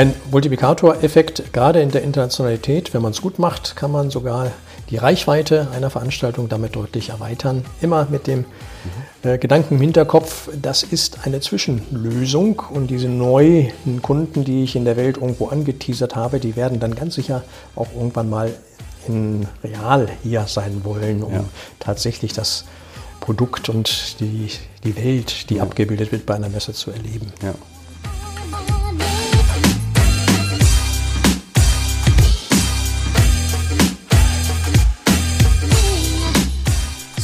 Ein Multiplikatoreffekt, gerade in der Internationalität, wenn man es gut macht, kann man sogar die Reichweite einer Veranstaltung damit deutlich erweitern. Immer mit dem äh, Gedanken im Hinterkopf, das ist eine Zwischenlösung und diese neuen Kunden, die ich in der Welt irgendwo angeteasert habe, die werden dann ganz sicher auch irgendwann mal in real hier sein wollen, um ja. tatsächlich das Produkt und die, die Welt, die ja. abgebildet wird bei einer Messe zu erleben. Ja.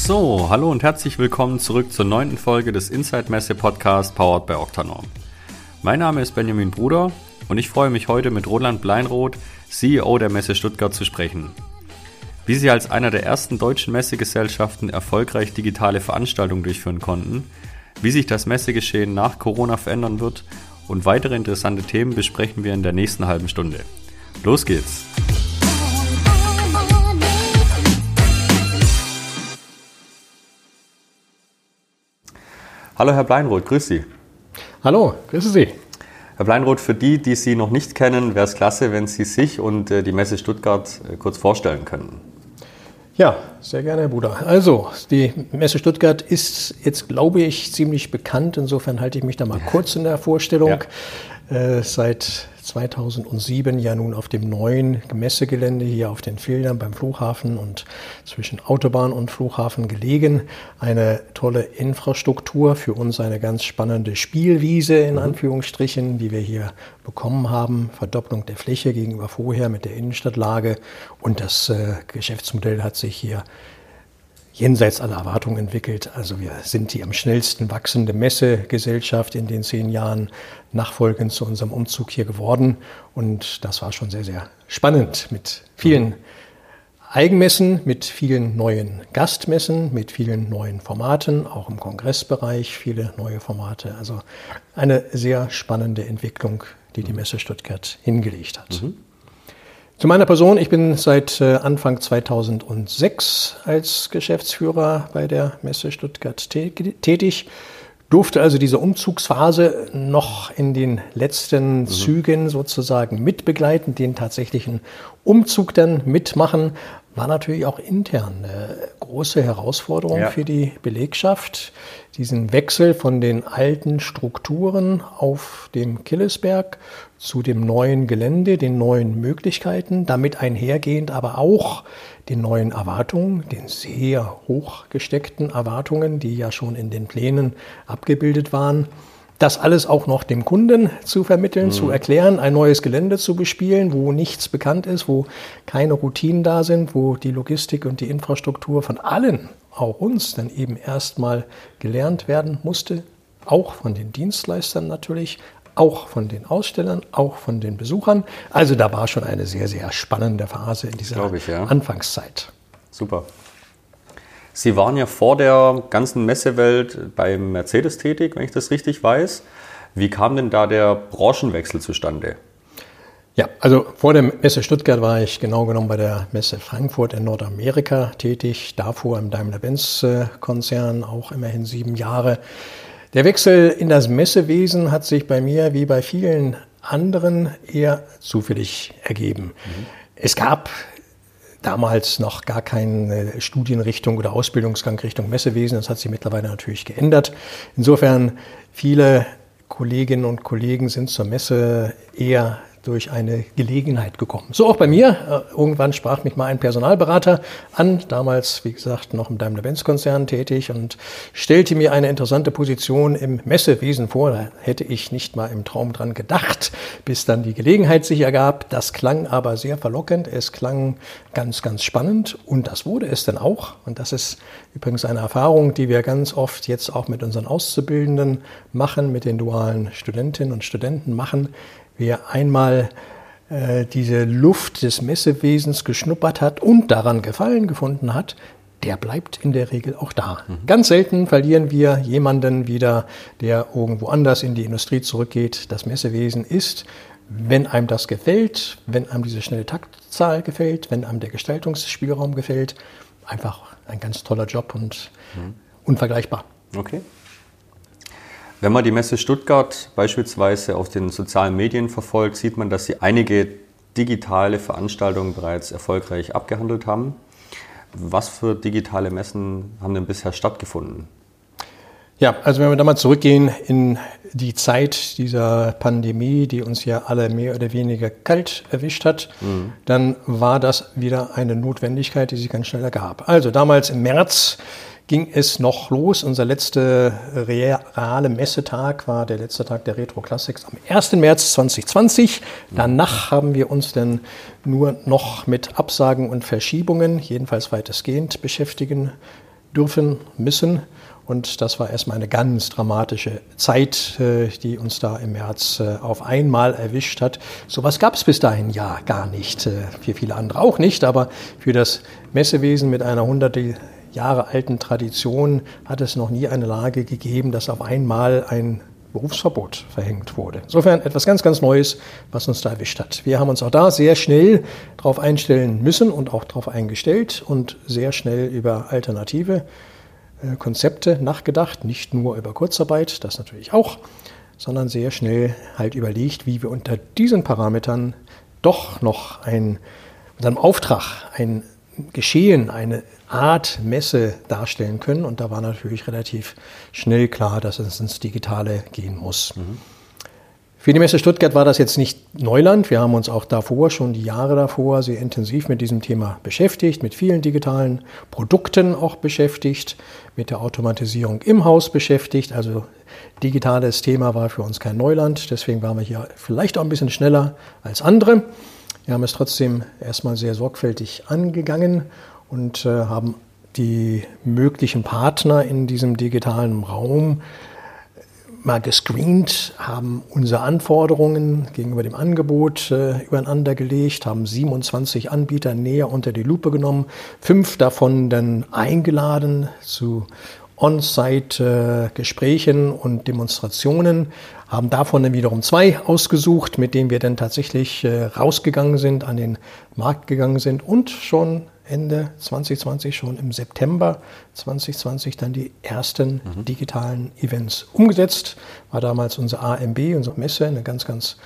So, hallo und herzlich willkommen zurück zur neunten Folge des Inside Messe Podcast powered by Octanorm. Mein Name ist Benjamin Bruder und ich freue mich heute mit Roland Bleinroth, CEO der Messe Stuttgart, zu sprechen. Wie sie als einer der ersten deutschen Messegesellschaften erfolgreich digitale Veranstaltungen durchführen konnten, wie sich das Messegeschehen nach Corona verändern wird und weitere interessante Themen besprechen wir in der nächsten halben Stunde. Los geht's! Hallo Herr Bleinroth, grüß Sie. Hallo, grüße Sie. Herr Bleinroth, für die, die Sie noch nicht kennen, wäre es klasse, wenn Sie sich und äh, die Messe Stuttgart äh, kurz vorstellen könnten. Ja, sehr gerne, Herr Bruder. Also, die Messe Stuttgart ist jetzt, glaube ich, ziemlich bekannt. Insofern halte ich mich da mal kurz in der Vorstellung. Ja. Äh, seit 2007 ja nun auf dem neuen Messegelände hier auf den Feldern beim Flughafen und zwischen Autobahn und Flughafen gelegen. Eine tolle Infrastruktur, für uns eine ganz spannende Spielwiese in mhm. Anführungsstrichen, die wir hier bekommen haben. Verdopplung der Fläche gegenüber vorher mit der Innenstadtlage und das äh, Geschäftsmodell hat sich hier jenseits aller Erwartungen entwickelt. Also wir sind die am schnellsten wachsende Messegesellschaft in den zehn Jahren nachfolgend zu unserem Umzug hier geworden. Und das war schon sehr, sehr spannend mit vielen Eigenmessen, mit vielen neuen Gastmessen, mit vielen neuen Formaten, auch im Kongressbereich viele neue Formate. Also eine sehr spannende Entwicklung, die die Messe Stuttgart hingelegt hat. Mhm. Zu meiner Person, ich bin seit äh, Anfang 2006 als Geschäftsführer bei der Messe Stuttgart tätig, durfte also diese Umzugsphase noch in den letzten mhm. Zügen sozusagen mitbegleiten, den tatsächlichen Umzug dann mitmachen, war natürlich auch intern eine große Herausforderung ja. für die Belegschaft, diesen Wechsel von den alten Strukturen auf dem Killesberg zu dem neuen Gelände, den neuen Möglichkeiten, damit einhergehend aber auch den neuen Erwartungen, den sehr hoch gesteckten Erwartungen, die ja schon in den Plänen abgebildet waren. Das alles auch noch dem Kunden zu vermitteln, mhm. zu erklären, ein neues Gelände zu bespielen, wo nichts bekannt ist, wo keine Routinen da sind, wo die Logistik und die Infrastruktur von allen, auch uns, dann eben erstmal gelernt werden musste, auch von den Dienstleistern natürlich, auch von den Ausstellern, auch von den Besuchern. Also da war schon eine sehr, sehr spannende Phase in dieser ich, ja. Anfangszeit. Super. Sie waren ja vor der ganzen Messewelt beim Mercedes tätig, wenn ich das richtig weiß. Wie kam denn da der Branchenwechsel zustande? Ja, also vor der Messe Stuttgart war ich genau genommen bei der Messe Frankfurt in Nordamerika tätig, davor im Daimler-Benz-Konzern auch immerhin sieben Jahre. Der Wechsel in das Messewesen hat sich bei mir wie bei vielen anderen eher zufällig ergeben. Mhm. Es gab damals noch gar keine Studienrichtung oder Ausbildungsgang Richtung Messewesen. Das hat sich mittlerweile natürlich geändert. Insofern viele Kolleginnen und Kollegen sind zur Messe eher durch eine Gelegenheit gekommen. So auch bei mir. Äh, irgendwann sprach mich mal ein Personalberater an, damals, wie gesagt, noch im Daimler-Benz-Konzern tätig und stellte mir eine interessante Position im Messewesen vor. Da hätte ich nicht mal im Traum dran gedacht, bis dann die Gelegenheit sich ergab. Das klang aber sehr verlockend. Es klang ganz, ganz spannend und das wurde es dann auch. Und das ist übrigens eine Erfahrung, die wir ganz oft jetzt auch mit unseren Auszubildenden machen, mit den dualen Studentinnen und Studenten machen Wer einmal äh, diese Luft des Messewesens geschnuppert hat und daran Gefallen gefunden hat, der bleibt in der Regel auch da. Mhm. Ganz selten verlieren wir jemanden wieder, der irgendwo anders in die Industrie zurückgeht. Das Messewesen ist, wenn einem das gefällt, wenn einem diese schnelle Taktzahl gefällt, wenn einem der Gestaltungsspielraum gefällt, einfach ein ganz toller Job und mhm. unvergleichbar. Okay. Wenn man die Messe Stuttgart beispielsweise auf den sozialen Medien verfolgt, sieht man, dass Sie einige digitale Veranstaltungen bereits erfolgreich abgehandelt haben. Was für digitale Messen haben denn bisher stattgefunden? Ja, also wenn wir da mal zurückgehen in die Zeit dieser Pandemie, die uns ja alle mehr oder weniger kalt erwischt hat, mhm. dann war das wieder eine Notwendigkeit, die sich ganz schnell ergab. Also damals im März ging es noch los. Unser letzter reale Messetag war der letzte Tag der Retro Classics am 1. März 2020. Danach haben wir uns dann nur noch mit Absagen und Verschiebungen, jedenfalls weitestgehend, beschäftigen dürfen, müssen. Und das war erstmal eine ganz dramatische Zeit, äh, die uns da im März äh, auf einmal erwischt hat. Sowas gab es bis dahin ja gar nicht. Äh, für viele andere auch nicht, aber für das Messewesen mit einer Jahre alten Tradition hat es noch nie eine Lage gegeben, dass auf einmal ein Berufsverbot verhängt wurde. Insofern etwas ganz, ganz Neues, was uns da erwischt hat. Wir haben uns auch da sehr schnell darauf einstellen müssen und auch darauf eingestellt und sehr schnell über Alternative äh, Konzepte nachgedacht, nicht nur über Kurzarbeit, das natürlich auch, sondern sehr schnell halt überlegt, wie wir unter diesen Parametern doch noch ein, einem Auftrag, ein Geschehen, eine Art Messe darstellen können. Und da war natürlich relativ schnell klar, dass es ins Digitale gehen muss. Mhm. Für die Messe Stuttgart war das jetzt nicht Neuland. Wir haben uns auch davor, schon die Jahre davor, sehr intensiv mit diesem Thema beschäftigt, mit vielen digitalen Produkten auch beschäftigt, mit der Automatisierung im Haus beschäftigt. Also digitales Thema war für uns kein Neuland. Deswegen waren wir hier vielleicht auch ein bisschen schneller als andere. Wir haben es trotzdem erstmal sehr sorgfältig angegangen und äh, haben die möglichen Partner in diesem digitalen Raum mal gescreent, haben unsere Anforderungen gegenüber dem Angebot äh, übereinander gelegt, haben 27 Anbieter näher unter die Lupe genommen, fünf davon dann eingeladen zu On-Site-Gesprächen und Demonstrationen, haben davon dann wiederum zwei ausgesucht, mit denen wir dann tatsächlich äh, rausgegangen sind, an den Markt gegangen sind und schon Ende 2020, schon im September 2020 dann die ersten mhm. digitalen Events umgesetzt. War damals unsere AMB, unsere Messe, eine ganz, ganz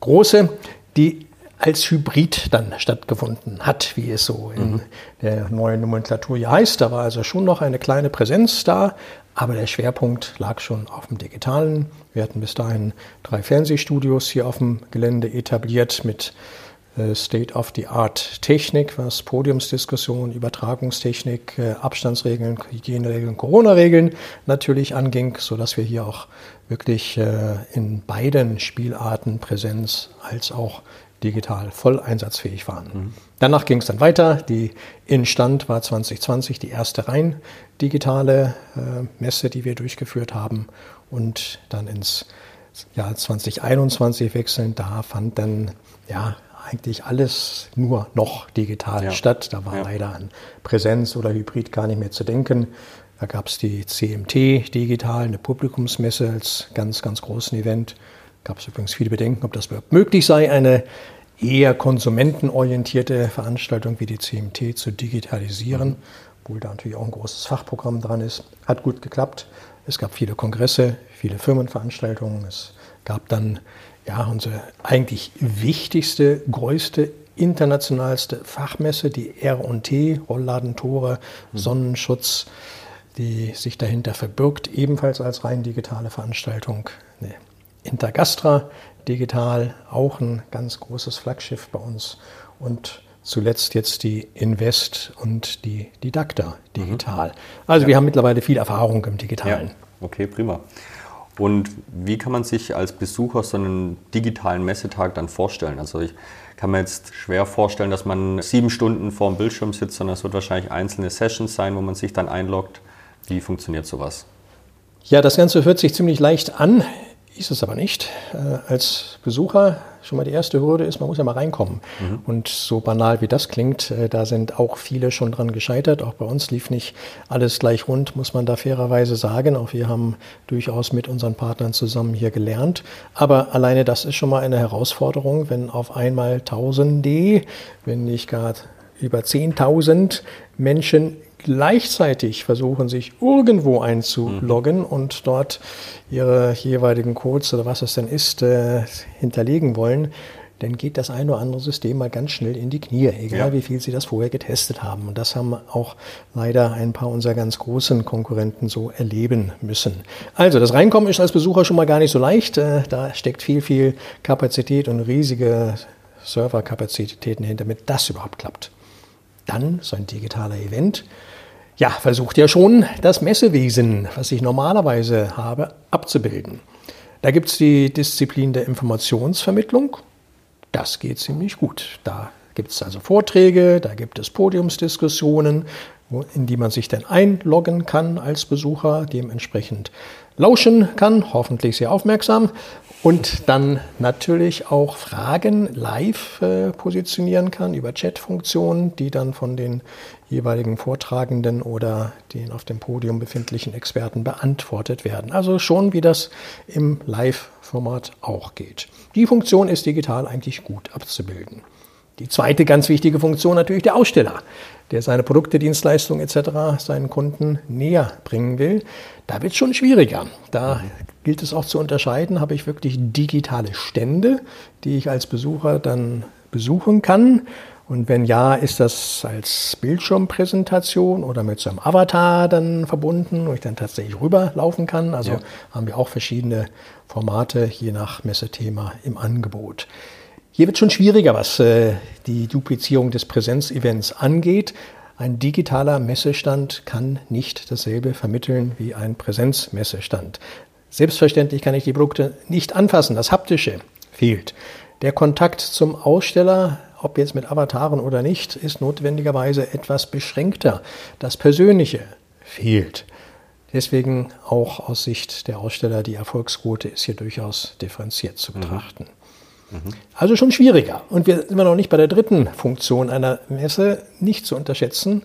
große, die als Hybrid dann stattgefunden hat, wie es so in mhm. der neuen Nomenklatur hier heißt. Da war also schon noch eine kleine Präsenz da, aber der Schwerpunkt lag schon auf dem Digitalen. Wir hatten bis dahin drei Fernsehstudios hier auf dem Gelände etabliert mit äh, State-of-the-Art-Technik, was Podiumsdiskussion, Übertragungstechnik, äh, Abstandsregeln, Hygieneregeln, Corona-Regeln natürlich anging, sodass wir hier auch wirklich äh, in beiden Spielarten Präsenz als auch digital voll einsatzfähig waren. Mhm. Danach ging es dann weiter. Die Instand war 2020 die erste rein digitale Messe, die wir durchgeführt haben und dann ins Jahr 2021 wechseln. Da fand dann ja eigentlich alles nur noch digital ja. statt. Da war ja. leider an Präsenz oder Hybrid gar nicht mehr zu denken. Da gab es die CMT digital, eine Publikumsmesse als ganz, ganz großen Event. Gab es übrigens viele Bedenken, ob das überhaupt möglich sei, eine eher konsumentenorientierte Veranstaltung wie die CMT zu digitalisieren, mhm. obwohl da natürlich auch ein großes Fachprogramm dran ist. Hat gut geklappt. Es gab viele Kongresse, viele Firmenveranstaltungen. Es gab dann ja, unsere eigentlich wichtigste, größte, internationalste Fachmesse, die R&T, Rollladentore, mhm. Sonnenschutz, die sich dahinter verbirgt, ebenfalls als rein digitale Veranstaltung. Nee. Intergastra digital, auch ein ganz großes Flaggschiff bei uns. Und zuletzt jetzt die Invest und die Didakta digital. Mhm. Also ja. wir haben mittlerweile viel Erfahrung im Digitalen. Ja. Okay, prima. Und wie kann man sich als Besucher so einen digitalen Messetag dann vorstellen? Also ich kann mir jetzt schwer vorstellen, dass man sieben Stunden vor dem Bildschirm sitzt, sondern es wird wahrscheinlich einzelne Sessions sein, wo man sich dann einloggt. Wie funktioniert sowas? Ja, das Ganze hört sich ziemlich leicht an, ist es aber nicht. Äh, als Besucher schon mal die erste Hürde ist, man muss ja mal reinkommen. Mhm. Und so banal wie das klingt, äh, da sind auch viele schon dran gescheitert. Auch bei uns lief nicht alles gleich rund, muss man da fairerweise sagen. Auch wir haben durchaus mit unseren Partnern zusammen hier gelernt. Aber alleine das ist schon mal eine Herausforderung, wenn auf einmal Tausende, wenn nicht gar über 10.000 Menschen gleichzeitig versuchen, sich irgendwo einzuloggen mhm. und dort ihre jeweiligen Codes oder was es denn ist, äh, hinterlegen wollen, dann geht das ein oder andere System mal ganz schnell in die Knie, egal ja. wie viel sie das vorher getestet haben. Und das haben auch leider ein paar unserer ganz großen Konkurrenten so erleben müssen. Also das Reinkommen ist als Besucher schon mal gar nicht so leicht. Äh, da steckt viel, viel Kapazität und riesige Serverkapazitäten hinter, damit das überhaupt klappt. Dann so ein digitaler Event. Ja, versucht ja schon das Messewesen, was ich normalerweise habe, abzubilden. Da gibt es die Disziplin der Informationsvermittlung. Das geht ziemlich gut. Da gibt es also Vorträge, da gibt es Podiumsdiskussionen, in die man sich dann einloggen kann als Besucher, dementsprechend lauschen kann, hoffentlich sehr aufmerksam und dann natürlich auch Fragen live äh, positionieren kann über Chatfunktionen, die dann von den jeweiligen Vortragenden oder den auf dem Podium befindlichen Experten beantwortet werden. Also schon wie das im Live-Format auch geht. Die Funktion ist digital eigentlich gut abzubilden. Die zweite ganz wichtige Funktion natürlich der Aussteller, der seine Produkte, Dienstleistungen etc. seinen Kunden näher bringen will. Da wird es schon schwieriger. Da gilt es auch zu unterscheiden, habe ich wirklich digitale Stände, die ich als Besucher dann besuchen kann. Und wenn ja, ist das als Bildschirmpräsentation oder mit so einem Avatar dann verbunden, wo ich dann tatsächlich rüberlaufen kann. Also ja. haben wir auch verschiedene Formate je nach Messethema im Angebot. Hier wird schon schwieriger, was äh, die Duplizierung des Präsenzevents angeht. Ein digitaler Messestand kann nicht dasselbe vermitteln wie ein Präsenzmessestand. Selbstverständlich kann ich die Produkte nicht anfassen. Das Haptische fehlt. Der Kontakt zum Aussteller, ob jetzt mit Avataren oder nicht, ist notwendigerweise etwas beschränkter. Das Persönliche fehlt. Deswegen auch aus Sicht der Aussteller die Erfolgsquote ist hier durchaus differenziert zu mhm. betrachten. Mhm. Also schon schwieriger. Und wir sind noch nicht bei der dritten Funktion einer Messe, nicht zu unterschätzen,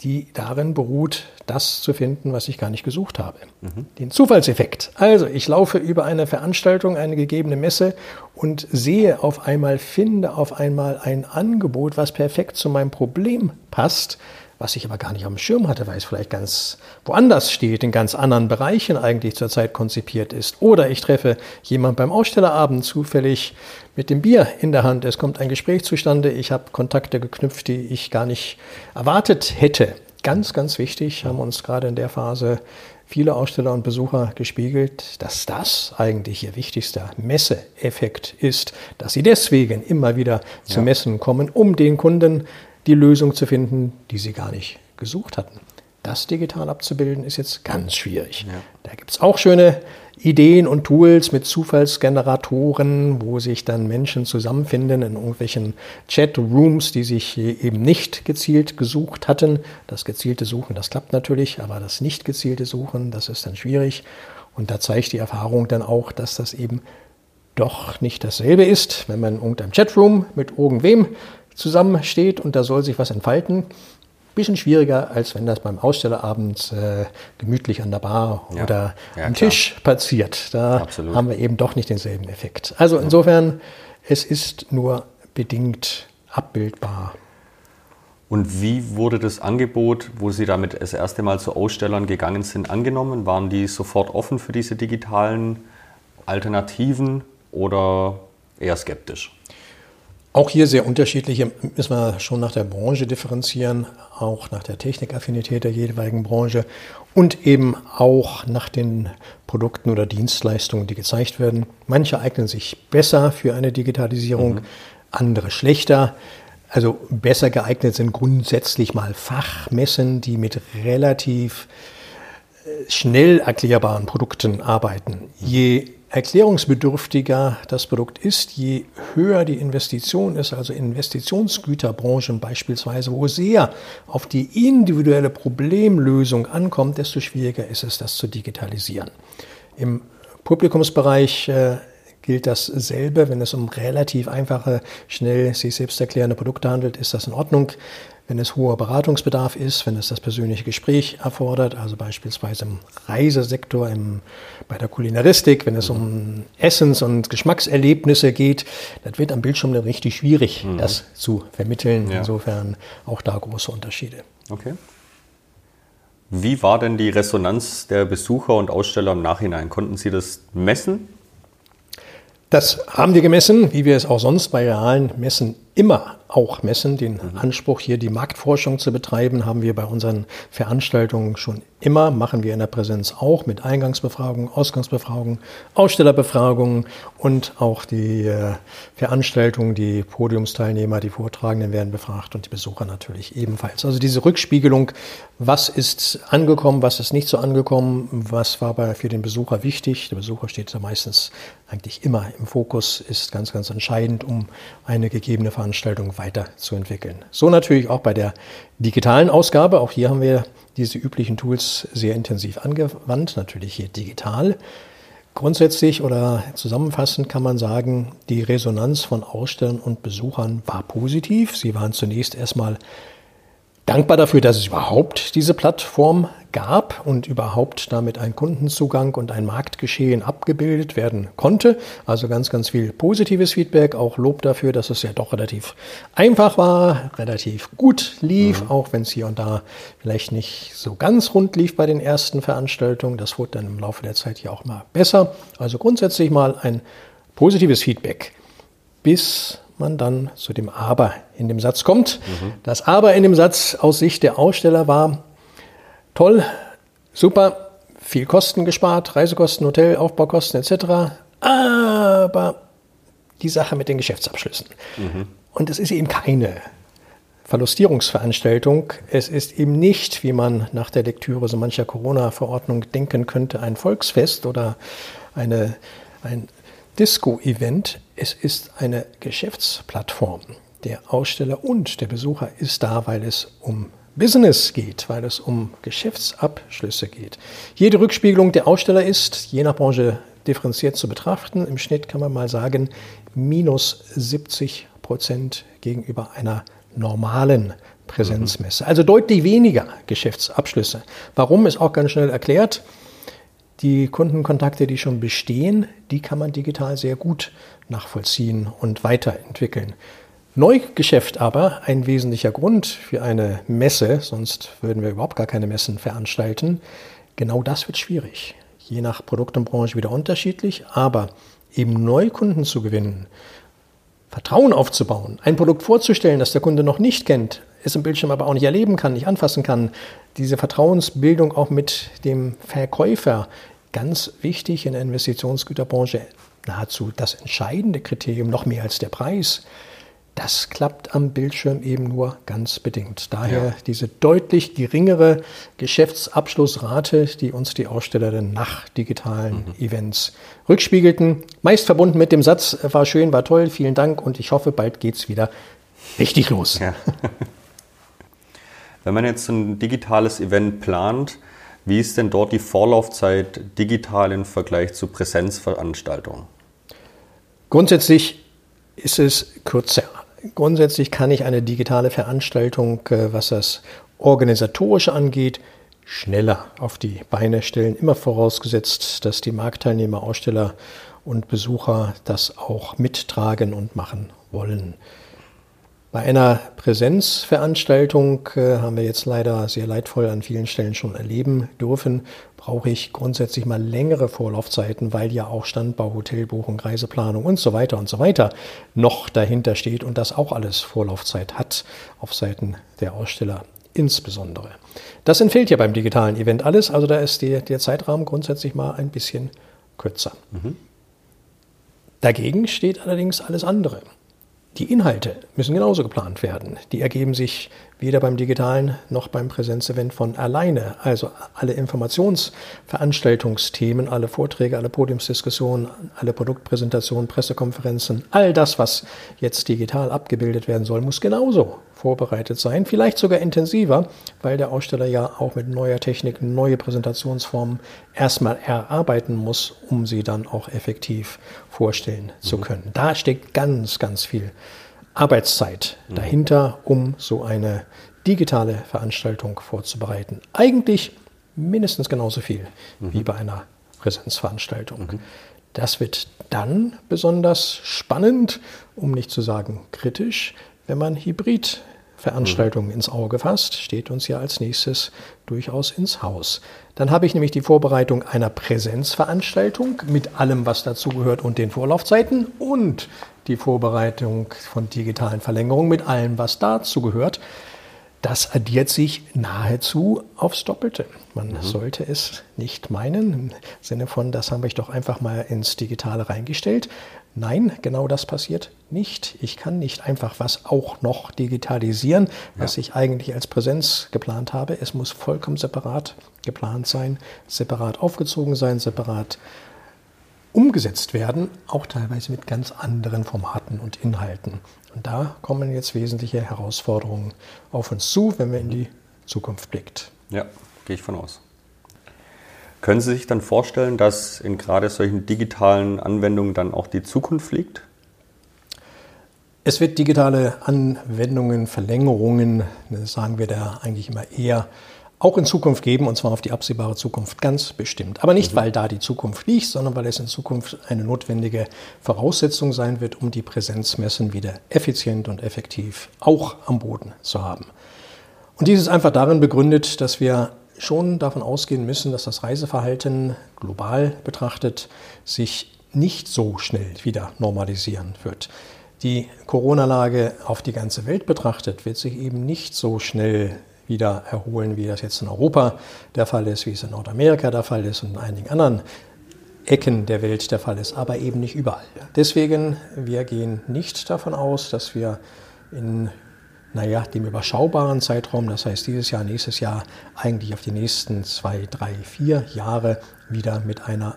die darin beruht, das zu finden, was ich gar nicht gesucht habe. Mhm. Den Zufallseffekt. Also ich laufe über eine Veranstaltung, eine gegebene Messe und sehe auf einmal, finde auf einmal ein Angebot, was perfekt zu meinem Problem passt was ich aber gar nicht am Schirm hatte, weil es vielleicht ganz woanders steht, in ganz anderen Bereichen eigentlich zurzeit konzipiert ist. Oder ich treffe jemand beim Ausstellerabend zufällig mit dem Bier in der Hand. Es kommt ein Gespräch zustande. Ich habe Kontakte geknüpft, die ich gar nicht erwartet hätte. Ganz, ganz wichtig, haben uns gerade in der Phase viele Aussteller und Besucher gespiegelt, dass das eigentlich ihr wichtigster Messeeffekt ist, dass sie deswegen immer wieder zu ja. Messen kommen, um den Kunden die Lösung zu finden, die sie gar nicht gesucht hatten. Das digital abzubilden ist jetzt ganz schwierig. Ja. Da gibt es auch schöne Ideen und Tools mit Zufallsgeneratoren, wo sich dann Menschen zusammenfinden in irgendwelchen Chatrooms, die sich eben nicht gezielt gesucht hatten. Das gezielte Suchen, das klappt natürlich, aber das nicht gezielte Suchen, das ist dann schwierig. Und da zeigt die Erfahrung dann auch, dass das eben doch nicht dasselbe ist, wenn man in irgendeinem Chatroom mit irgendwem zusammensteht und da soll sich was entfalten. Bisschen schwieriger, als wenn das beim Ausstellerabend äh, gemütlich an der Bar ja. oder ja, am klar. Tisch passiert. Da Absolut. haben wir eben doch nicht denselben Effekt. Also insofern, es ist nur bedingt abbildbar. Und wie wurde das Angebot, wo Sie damit das erste Mal zu Ausstellern gegangen sind, angenommen? Waren die sofort offen für diese digitalen Alternativen oder eher skeptisch? Auch hier sehr unterschiedliche, müssen wir schon nach der Branche differenzieren, auch nach der Technikaffinität der jeweiligen Branche und eben auch nach den Produkten oder Dienstleistungen, die gezeigt werden. Manche eignen sich besser für eine Digitalisierung, mhm. andere schlechter. Also besser geeignet sind grundsätzlich mal Fachmessen, die mit relativ äh, schnell erklärbaren Produkten arbeiten. Je erklärungsbedürftiger das Produkt ist, je höher die Investition ist, also Investitionsgüterbranchen beispielsweise, wo sehr auf die individuelle Problemlösung ankommt, desto schwieriger ist es, das zu digitalisieren. Im Publikumsbereich äh, gilt dasselbe. Wenn es um relativ einfache, schnell sich selbst erklärende Produkte handelt, ist das in Ordnung wenn es hoher Beratungsbedarf ist, wenn es das persönliche Gespräch erfordert, also beispielsweise im Reisesektor, im, bei der Kulinaristik, wenn es um Essens- und Geschmackserlebnisse geht, das wird am Bildschirm dann richtig schwierig, mhm. das zu vermitteln. Ja. Insofern auch da große Unterschiede. Okay. Wie war denn die Resonanz der Besucher und Aussteller im Nachhinein? Konnten Sie das messen? Das haben wir gemessen, wie wir es auch sonst bei realen Messen immer auch messen. Den Anspruch, hier die Marktforschung zu betreiben, haben wir bei unseren Veranstaltungen schon immer, machen wir in der Präsenz auch mit Eingangsbefragungen, Ausgangsbefragungen, Ausstellerbefragungen und auch die äh, Veranstaltungen, die Podiumsteilnehmer, die Vortragenden werden befragt und die Besucher natürlich ebenfalls. Also diese Rückspiegelung, was ist angekommen, was ist nicht so angekommen, was war bei, für den Besucher wichtig. Der Besucher steht ja meistens eigentlich immer im Fokus, ist ganz, ganz entscheidend, um eine gegebene Veranstaltung weiterzuentwickeln. So natürlich auch bei der digitalen Ausgabe. Auch hier haben wir diese üblichen Tools sehr intensiv angewandt, natürlich hier digital. Grundsätzlich oder zusammenfassend kann man sagen, die Resonanz von Ausstellern und Besuchern war positiv. Sie waren zunächst erstmal dankbar dafür, dass es überhaupt diese Plattform gab und überhaupt damit ein Kundenzugang und ein Marktgeschehen abgebildet werden konnte. Also ganz, ganz viel positives Feedback, auch Lob dafür, dass es ja doch relativ einfach war, relativ gut lief, mhm. auch wenn es hier und da vielleicht nicht so ganz rund lief bei den ersten Veranstaltungen. Das wurde dann im Laufe der Zeit ja auch mal besser. Also grundsätzlich mal ein positives Feedback. Bis man dann zu dem Aber in dem Satz kommt. Mhm. Das Aber in dem Satz aus Sicht der Aussteller war, toll, super, viel Kosten gespart, Reisekosten, Hotel, Aufbaukosten etc. Aber die Sache mit den Geschäftsabschlüssen. Mhm. Und es ist eben keine Verlustierungsveranstaltung. Es ist eben nicht, wie man nach der Lektüre so mancher Corona-Verordnung denken könnte, ein Volksfest oder eine, ein Disco-Event. Es ist eine Geschäftsplattform. Der Aussteller und der Besucher ist da, weil es um Business geht, weil es um Geschäftsabschlüsse geht. Jede Rückspiegelung der Aussteller ist, je nach Branche differenziert zu betrachten. Im Schnitt kann man mal sagen, minus 70 Prozent gegenüber einer normalen Präsenzmesse. Also deutlich weniger Geschäftsabschlüsse. Warum ist auch ganz schnell erklärt. Die Kundenkontakte, die schon bestehen, die kann man digital sehr gut nachvollziehen und weiterentwickeln. Neugeschäft aber ein wesentlicher Grund für eine Messe, sonst würden wir überhaupt gar keine Messen veranstalten. Genau das wird schwierig. Je nach Produkt und Branche wieder unterschiedlich, aber eben Neukunden zu gewinnen, Vertrauen aufzubauen, ein Produkt vorzustellen, das der Kunde noch nicht kennt, es im Bildschirm aber auch nicht erleben kann, nicht anfassen kann, diese Vertrauensbildung auch mit dem Verkäufer, ganz wichtig in der Investitionsgüterbranche, nahezu das entscheidende Kriterium, noch mehr als der Preis. Das klappt am Bildschirm eben nur ganz bedingt. Daher ja. diese deutlich geringere Geschäftsabschlussrate, die uns die Aussteller dann nach digitalen mhm. Events rückspiegelten. Meist verbunden mit dem Satz, war schön, war toll, vielen Dank und ich hoffe, bald geht es wieder richtig los. Ja. Wenn man jetzt ein digitales Event plant, wie ist denn dort die Vorlaufzeit digital im Vergleich zu Präsenzveranstaltungen? Grundsätzlich ist es kürzer. Grundsätzlich kann ich eine digitale Veranstaltung, äh, was das Organisatorische angeht, schneller auf die Beine stellen, immer vorausgesetzt, dass die Marktteilnehmer, Aussteller und Besucher das auch mittragen und machen wollen. Bei einer Präsenzveranstaltung äh, haben wir jetzt leider sehr leidvoll an vielen Stellen schon erleben dürfen, brauche ich grundsätzlich mal längere Vorlaufzeiten, weil ja auch Standbau, Hotelbuchung, Reiseplanung und so weiter und so weiter noch dahinter steht und das auch alles Vorlaufzeit hat auf Seiten der Aussteller insbesondere. Das entfällt ja beim digitalen Event alles, also da ist die, der Zeitrahmen grundsätzlich mal ein bisschen kürzer. Mhm. Dagegen steht allerdings alles andere. Die Inhalte müssen genauso geplant werden. Die ergeben sich weder beim digitalen noch beim Präsenzevent von alleine. Also alle Informationsveranstaltungsthemen, alle Vorträge, alle Podiumsdiskussionen, alle Produktpräsentationen, Pressekonferenzen, all das, was jetzt digital abgebildet werden soll, muss genauso vorbereitet sein. Vielleicht sogar intensiver, weil der Aussteller ja auch mit neuer Technik neue Präsentationsformen erstmal erarbeiten muss, um sie dann auch effektiv vorstellen mhm. zu können. Da steckt ganz, ganz viel Arbeitszeit mhm. dahinter, um so eine digitale Veranstaltung vorzubereiten. Eigentlich mindestens genauso viel mhm. wie bei einer Präsenzveranstaltung. Mhm. Das wird dann besonders spannend, um nicht zu sagen kritisch, wenn man hybrid Veranstaltungen mhm. ins Auge fasst, steht uns ja als nächstes durchaus ins Haus. Dann habe ich nämlich die Vorbereitung einer Präsenzveranstaltung mit allem, was dazugehört und den Vorlaufzeiten und die Vorbereitung von digitalen Verlängerungen mit allem, was dazugehört. Das addiert sich nahezu aufs Doppelte. Man mhm. sollte es nicht meinen, im Sinne von, das habe ich doch einfach mal ins Digitale reingestellt. Nein, genau das passiert nicht. Ich kann nicht einfach was auch noch digitalisieren, was ja. ich eigentlich als Präsenz geplant habe. Es muss vollkommen separat geplant sein, separat aufgezogen sein, separat umgesetzt werden, auch teilweise mit ganz anderen Formaten und Inhalten. Und da kommen jetzt wesentliche Herausforderungen auf uns zu, wenn wir in die Zukunft blickt. Ja, gehe ich von aus. Können Sie sich dann vorstellen, dass in gerade solchen digitalen Anwendungen dann auch die Zukunft liegt? Es wird digitale Anwendungen, Verlängerungen, sagen wir da eigentlich immer eher, auch in Zukunft geben, und zwar auf die absehbare Zukunft ganz bestimmt. Aber nicht, mhm. weil da die Zukunft liegt, sondern weil es in Zukunft eine notwendige Voraussetzung sein wird, um die Präsenzmessen wieder effizient und effektiv auch am Boden zu haben. Und dies ist einfach darin begründet, dass wir schon davon ausgehen müssen, dass das Reiseverhalten global betrachtet sich nicht so schnell wieder normalisieren wird. Die Corona-Lage auf die ganze Welt betrachtet wird sich eben nicht so schnell wieder erholen, wie das jetzt in Europa der Fall ist, wie es in Nordamerika der Fall ist und in einigen anderen Ecken der Welt der Fall ist, aber eben nicht überall. Deswegen, wir gehen nicht davon aus, dass wir in naja, dem überschaubaren Zeitraum, das heißt dieses Jahr, nächstes Jahr, eigentlich auf die nächsten zwei, drei, vier Jahre wieder mit einer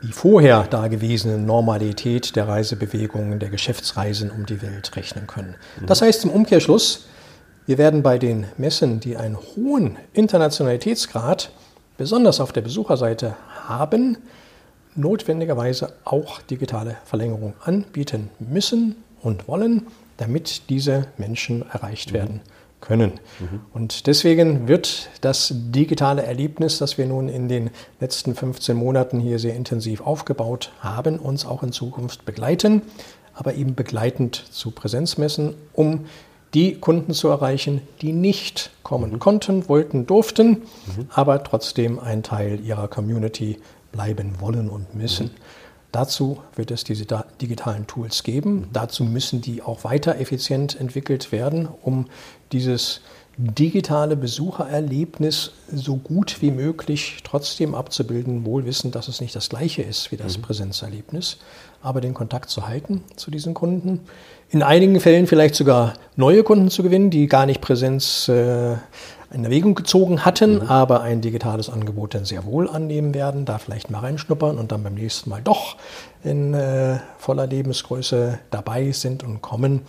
wie vorher dagewesenen Normalität der Reisebewegungen, der Geschäftsreisen um die Welt rechnen können. Das heißt im Umkehrschluss, wir werden bei den Messen, die einen hohen Internationalitätsgrad, besonders auf der Besucherseite haben, notwendigerweise auch digitale Verlängerung anbieten müssen und wollen, damit diese Menschen erreicht mhm. werden können. Mhm. Und deswegen wird das digitale Erlebnis, das wir nun in den letzten 15 Monaten hier sehr intensiv aufgebaut haben, uns auch in Zukunft begleiten, aber eben begleitend zu Präsenzmessen, um die Kunden zu erreichen, die nicht kommen mhm. konnten, wollten, durften, mhm. aber trotzdem ein Teil ihrer Community bleiben wollen und müssen. Mhm. Dazu wird es diese digitalen Tools geben. Mhm. Dazu müssen die auch weiter effizient entwickelt werden, um dieses digitale Besuchererlebnis so gut wie möglich trotzdem abzubilden, wohl wissend, dass es nicht das gleiche ist wie das mhm. Präsenzerlebnis, aber den Kontakt zu halten zu diesen Kunden. In einigen Fällen vielleicht sogar neue Kunden zu gewinnen, die gar nicht Präsenz äh, in Erwägung gezogen hatten, mhm. aber ein digitales Angebot dann sehr wohl annehmen werden, da vielleicht mal reinschnuppern und dann beim nächsten Mal doch in äh, voller Lebensgröße dabei sind und kommen.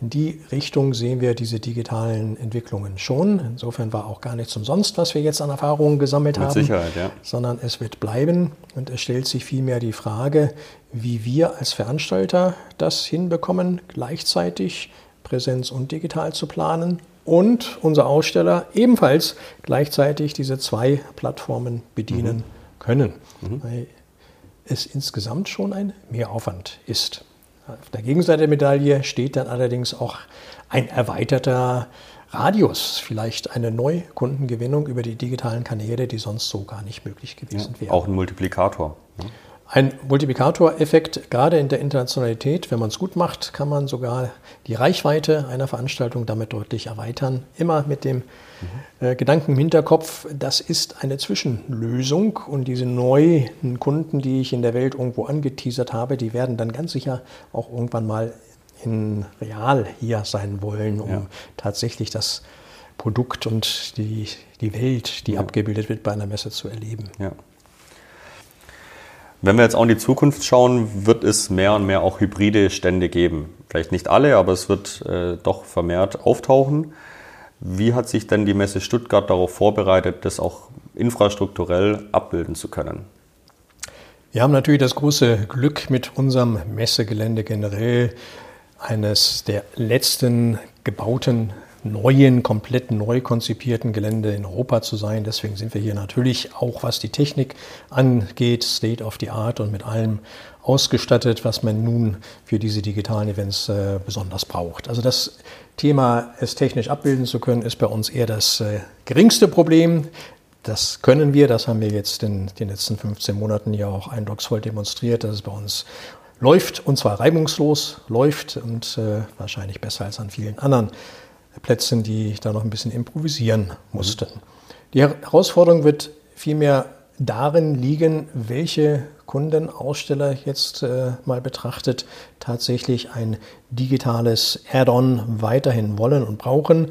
In die Richtung sehen wir diese digitalen Entwicklungen schon. Insofern war auch gar nichts umsonst, was wir jetzt an Erfahrungen gesammelt Mit haben. Sicherheit, ja. Sondern es wird bleiben und es stellt sich vielmehr die Frage, wie wir als Veranstalter das hinbekommen, gleichzeitig Präsenz und digital zu planen und unser Aussteller ebenfalls gleichzeitig diese zwei Plattformen bedienen mhm. können. Mhm. Weil es insgesamt schon ein Mehraufwand ist. Auf der Gegenseite der Medaille steht dann allerdings auch ein erweiterter Radius, vielleicht eine Neukundengewinnung über die digitalen Kanäle, die sonst so gar nicht möglich gewesen ja, wären. Auch ein Multiplikator. Ne? Ein Multiplikatoreffekt, gerade in der Internationalität, wenn man es gut macht, kann man sogar die Reichweite einer Veranstaltung damit deutlich erweitern. Immer mit dem mhm. äh, Gedanken im Hinterkopf, das ist eine Zwischenlösung und diese neuen Kunden, die ich in der Welt irgendwo angeteasert habe, die werden dann ganz sicher auch irgendwann mal in real hier sein wollen, um ja. tatsächlich das Produkt und die, die Welt, die ja. abgebildet wird, bei einer Messe zu erleben. Ja. Wenn wir jetzt auch in die Zukunft schauen, wird es mehr und mehr auch hybride Stände geben. Vielleicht nicht alle, aber es wird äh, doch vermehrt auftauchen. Wie hat sich denn die Messe Stuttgart darauf vorbereitet, das auch infrastrukturell abbilden zu können? Wir haben natürlich das große Glück mit unserem Messegelände generell eines der letzten gebauten neuen, komplett neu konzipierten Gelände in Europa zu sein. Deswegen sind wir hier natürlich auch, was die Technik angeht, State of the Art und mit allem ausgestattet, was man nun für diese digitalen Events äh, besonders braucht. Also das Thema, es technisch abbilden zu können, ist bei uns eher das äh, geringste Problem. Das können wir, das haben wir jetzt in den letzten 15 Monaten ja auch eindrucksvoll demonstriert, dass es bei uns läuft und zwar reibungslos läuft und äh, wahrscheinlich besser als an vielen anderen Plätzen, die da noch ein bisschen improvisieren mussten. Die Herausforderung wird vielmehr darin liegen, welche Kunden, Aussteller jetzt äh, mal betrachtet, tatsächlich ein digitales Add-on weiterhin wollen und brauchen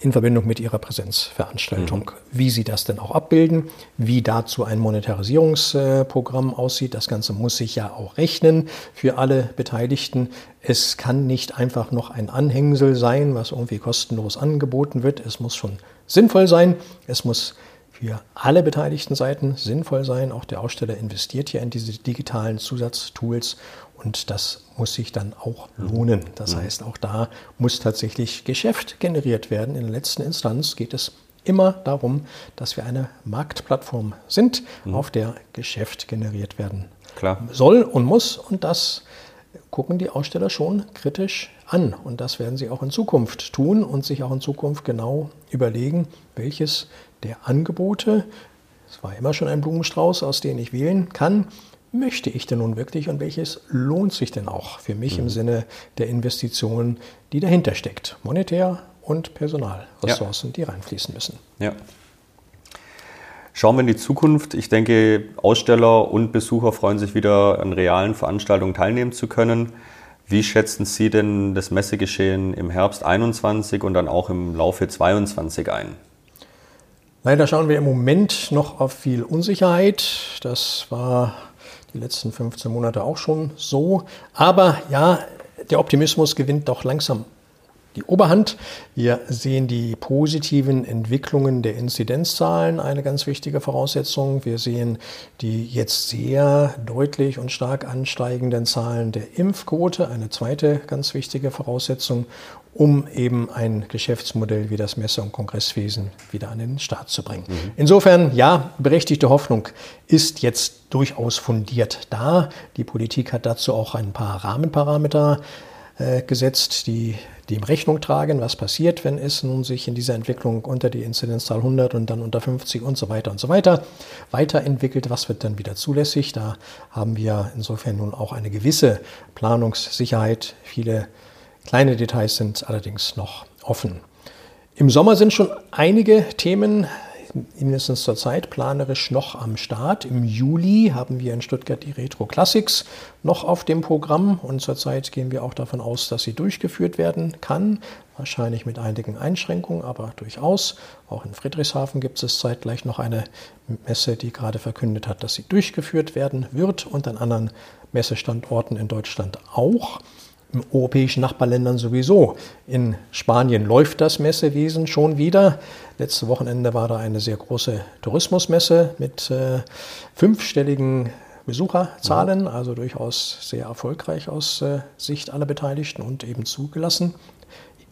in Verbindung mit ihrer Präsenzveranstaltung. Mhm. Wie sie das denn auch abbilden, wie dazu ein Monetarisierungsprogramm aussieht. Das Ganze muss sich ja auch rechnen für alle Beteiligten. Es kann nicht einfach noch ein Anhängsel sein, was irgendwie kostenlos angeboten wird. Es muss schon sinnvoll sein. Es muss für alle beteiligten Seiten sinnvoll sein. Auch der Aussteller investiert hier in diese digitalen Zusatztools und das muss sich dann auch lohnen. Das mhm. heißt, auch da muss tatsächlich Geschäft generiert werden. In der letzten Instanz geht es immer darum, dass wir eine Marktplattform sind, mhm. auf der Geschäft generiert werden Klar. soll und muss. Und das gucken die Aussteller schon kritisch an. Und das werden sie auch in Zukunft tun und sich auch in Zukunft genau überlegen, welches der Angebote, es war immer schon ein Blumenstrauß, aus dem ich wählen kann, möchte ich denn nun wirklich und welches lohnt sich denn auch für mich mhm. im Sinne der Investitionen, die dahinter steckt, monetär und Personalressourcen, ja. die reinfließen müssen. Ja. Schauen wir in die Zukunft. Ich denke, Aussteller und Besucher freuen sich wieder an realen Veranstaltungen teilnehmen zu können. Wie schätzen Sie denn das Messegeschehen im Herbst 21 und dann auch im Laufe 22 ein? Leider schauen wir im Moment noch auf viel Unsicherheit. Das war die letzten 15 Monate auch schon so. Aber ja, der Optimismus gewinnt doch langsam die Oberhand. Wir sehen die positiven Entwicklungen der Inzidenzzahlen, eine ganz wichtige Voraussetzung. Wir sehen die jetzt sehr deutlich und stark ansteigenden Zahlen der Impfquote, eine zweite ganz wichtige Voraussetzung, um eben ein Geschäftsmodell wie das Messe- und Kongresswesen wieder an den Start zu bringen. Mhm. Insofern, ja, berechtigte Hoffnung ist jetzt durchaus fundiert da. Die Politik hat dazu auch ein paar Rahmenparameter äh, gesetzt, die dem Rechnung tragen, was passiert, wenn es nun sich in dieser Entwicklung unter die Inzidenzzahl 100 und dann unter 50 und so weiter und so weiter weiterentwickelt. Was wird dann wieder zulässig? Da haben wir insofern nun auch eine gewisse Planungssicherheit. Viele kleine Details sind allerdings noch offen. Im Sommer sind schon einige Themen mindestens zurzeit planerisch noch am Start. Im Juli haben wir in Stuttgart die Retro Classics noch auf dem Programm und zurzeit gehen wir auch davon aus, dass sie durchgeführt werden kann. Wahrscheinlich mit einigen Einschränkungen, aber durchaus. Auch in Friedrichshafen gibt es zeitgleich noch eine Messe, die gerade verkündet hat, dass sie durchgeführt werden wird und an anderen Messestandorten in Deutschland auch in europäischen Nachbarländern sowieso. In Spanien läuft das Messewesen schon wieder. Letzte Wochenende war da eine sehr große Tourismusmesse mit äh, fünfstelligen Besucherzahlen, ja. also durchaus sehr erfolgreich aus äh, Sicht aller Beteiligten und eben zugelassen.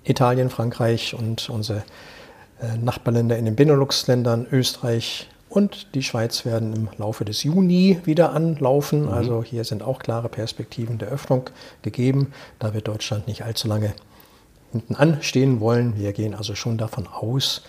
Italien, Frankreich und unsere äh, Nachbarländer in den Benelux-Ländern, Österreich, und die Schweiz werden im Laufe des Juni wieder anlaufen. Mhm. Also hier sind auch klare Perspektiven der Öffnung gegeben. Da wird Deutschland nicht allzu lange hinten anstehen wollen. Wir gehen also schon davon aus,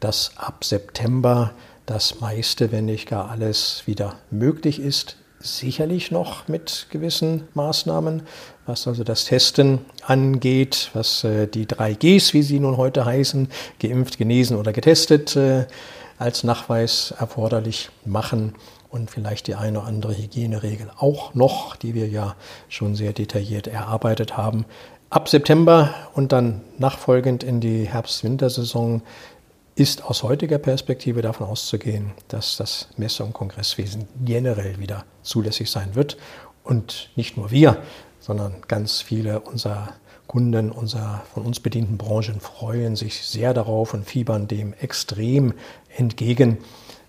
dass ab September das meiste, wenn nicht gar alles, wieder möglich ist. Sicherlich noch mit gewissen Maßnahmen, was also das Testen angeht, was äh, die 3Gs, wie sie nun heute heißen, geimpft, genesen oder getestet, äh, als Nachweis erforderlich machen und vielleicht die eine oder andere Hygieneregel auch noch, die wir ja schon sehr detailliert erarbeitet haben. Ab September und dann nachfolgend in die Herbst-Wintersaison ist aus heutiger Perspektive davon auszugehen, dass das Messe- und Kongresswesen generell wieder zulässig sein wird. Und nicht nur wir, sondern ganz viele unserer Kunden unserer von uns bedienten Branchen freuen sich sehr darauf und fiebern dem extrem entgegen.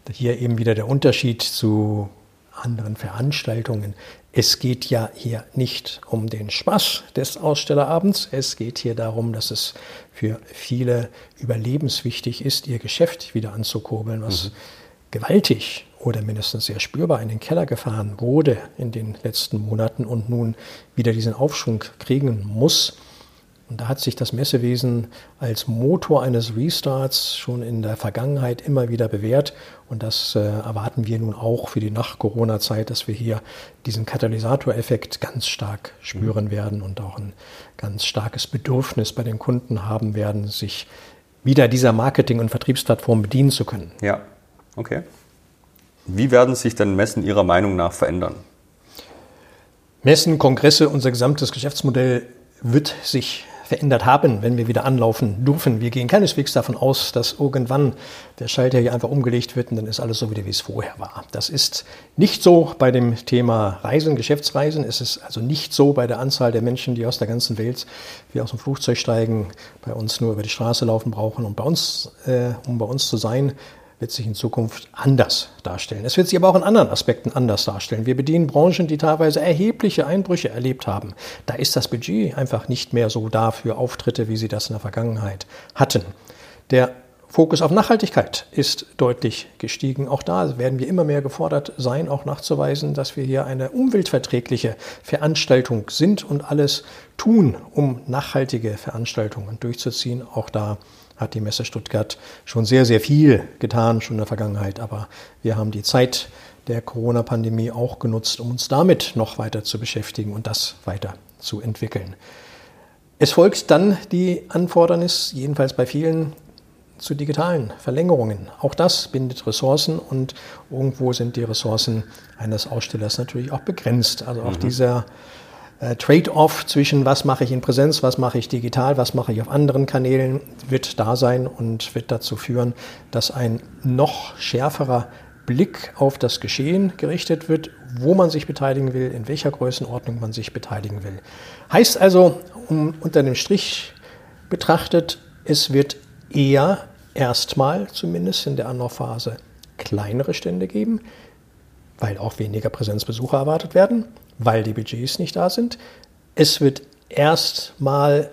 Hier eben wieder der Unterschied zu anderen Veranstaltungen. Es geht ja hier nicht um den Spaß des Ausstellerabends. Es geht hier darum, dass es für viele überlebenswichtig ist, ihr Geschäft wieder anzukurbeln, was mhm. gewaltig oder mindestens sehr spürbar in den Keller gefahren wurde in den letzten Monaten und nun wieder diesen Aufschwung kriegen muss. Und da hat sich das Messewesen als Motor eines Restarts schon in der Vergangenheit immer wieder bewährt. Und das äh, erwarten wir nun auch für die Nach-Corona-Zeit, dass wir hier diesen Katalysatoreffekt ganz stark spüren mhm. werden und auch ein ganz starkes Bedürfnis bei den Kunden haben werden, sich wieder dieser Marketing- und Vertriebsplattform bedienen zu können. Ja, okay. Wie werden sich denn Messen Ihrer Meinung nach verändern? Messen, Kongresse, unser gesamtes Geschäftsmodell wird sich verändert haben, wenn wir wieder anlaufen dürfen. Wir gehen keineswegs davon aus, dass irgendwann der Schalter hier einfach umgelegt wird und dann ist alles so wieder, wie es vorher war. Das ist nicht so bei dem Thema Reisen, Geschäftsreisen. Es ist also nicht so bei der Anzahl der Menschen, die aus der ganzen Welt wie aus dem Flugzeug steigen, bei uns nur über die Straße laufen brauchen. Und bei uns, äh, um bei uns zu sein, wird sich in Zukunft anders darstellen. Es wird sich aber auch in anderen Aspekten anders darstellen. Wir bedienen Branchen, die teilweise erhebliche Einbrüche erlebt haben. Da ist das Budget einfach nicht mehr so da für Auftritte, wie sie das in der Vergangenheit hatten. Der Fokus auf Nachhaltigkeit ist deutlich gestiegen. Auch da werden wir immer mehr gefordert sein, auch nachzuweisen, dass wir hier eine umweltverträgliche Veranstaltung sind und alles tun, um nachhaltige Veranstaltungen durchzuziehen. Auch da hat die Messe Stuttgart schon sehr, sehr viel getan, schon in der Vergangenheit. Aber wir haben die Zeit der Corona-Pandemie auch genutzt, um uns damit noch weiter zu beschäftigen und das weiter zu entwickeln. Es folgt dann die Anfordernis, jedenfalls bei vielen, zu digitalen Verlängerungen. Auch das bindet Ressourcen und irgendwo sind die Ressourcen eines Ausstellers natürlich auch begrenzt. Also auch mhm. dieser äh, Trade-off zwischen was mache ich in Präsenz, was mache ich digital, was mache ich auf anderen Kanälen, wird da sein und wird dazu führen, dass ein noch schärferer Blick auf das Geschehen gerichtet wird, wo man sich beteiligen will, in welcher Größenordnung man sich beteiligen will. Heißt also, um, unter dem Strich betrachtet, es wird eher erstmal zumindest in der Anlaufphase kleinere Stände geben, weil auch weniger Präsenzbesucher erwartet werden weil die Budgets nicht da sind. Es wird erstmal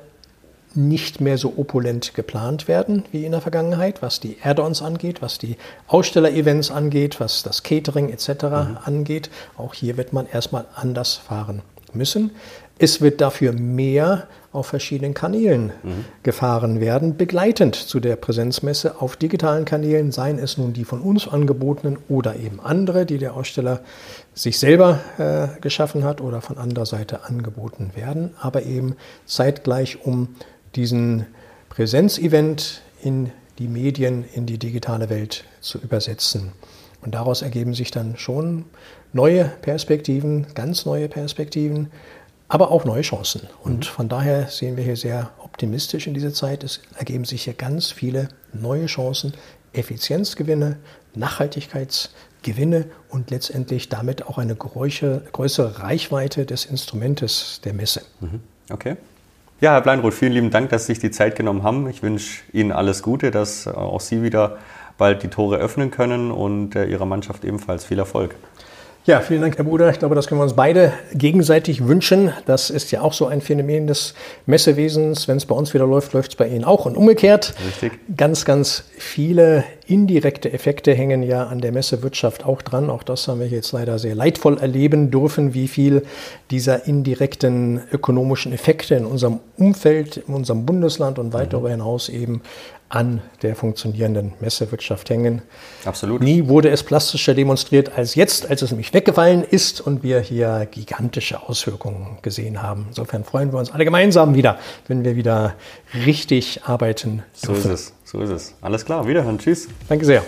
nicht mehr so opulent geplant werden wie in der Vergangenheit, was die Add-ons angeht, was die Aussteller-Events angeht, was das Catering etc. Mhm. angeht. Auch hier wird man erstmal anders fahren müssen. Es wird dafür mehr auf verschiedenen Kanälen mhm. gefahren werden, begleitend zu der Präsenzmesse auf digitalen Kanälen, seien es nun die von uns angebotenen oder eben andere, die der Aussteller sich selber äh, geschaffen hat oder von anderer Seite angeboten werden, aber eben zeitgleich, um diesen Präsenzevent in die Medien, in die digitale Welt zu übersetzen. Und daraus ergeben sich dann schon neue Perspektiven, ganz neue Perspektiven, aber auch neue Chancen. Und mhm. von daher sehen wir hier sehr optimistisch in dieser Zeit. Es ergeben sich hier ganz viele neue Chancen, Effizienzgewinne, Nachhaltigkeitsgewinne und letztendlich damit auch eine größere Reichweite des Instrumentes der Messe. Mhm. Okay. Ja, Herr Bleinroth, vielen lieben Dank, dass Sie sich die Zeit genommen haben. Ich wünsche Ihnen alles Gute, dass auch Sie wieder bald die Tore öffnen können und äh, Ihrer Mannschaft ebenfalls viel Erfolg. Ja, vielen Dank, Herr Bruder. Ich glaube, das können wir uns beide gegenseitig wünschen. Das ist ja auch so ein Phänomen des Messewesens. Wenn es bei uns wieder läuft, läuft es bei Ihnen auch und umgekehrt. Richtig. Ganz, ganz viele indirekte Effekte hängen ja an der Messewirtschaft auch dran. Auch das haben wir jetzt leider sehr leidvoll erleben dürfen, wie viel dieser indirekten ökonomischen Effekte in unserem Umfeld, in unserem Bundesland und weit darüber hinaus eben an der funktionierenden Messewirtschaft hängen. Absolut. Nie wurde es plastischer demonstriert als jetzt, als es nämlich weggefallen ist und wir hier gigantische Auswirkungen gesehen haben. Insofern freuen wir uns alle gemeinsam wieder, wenn wir wieder richtig arbeiten dürfen. So ist es, so ist es. Alles klar, wiederhören, tschüss. Danke sehr.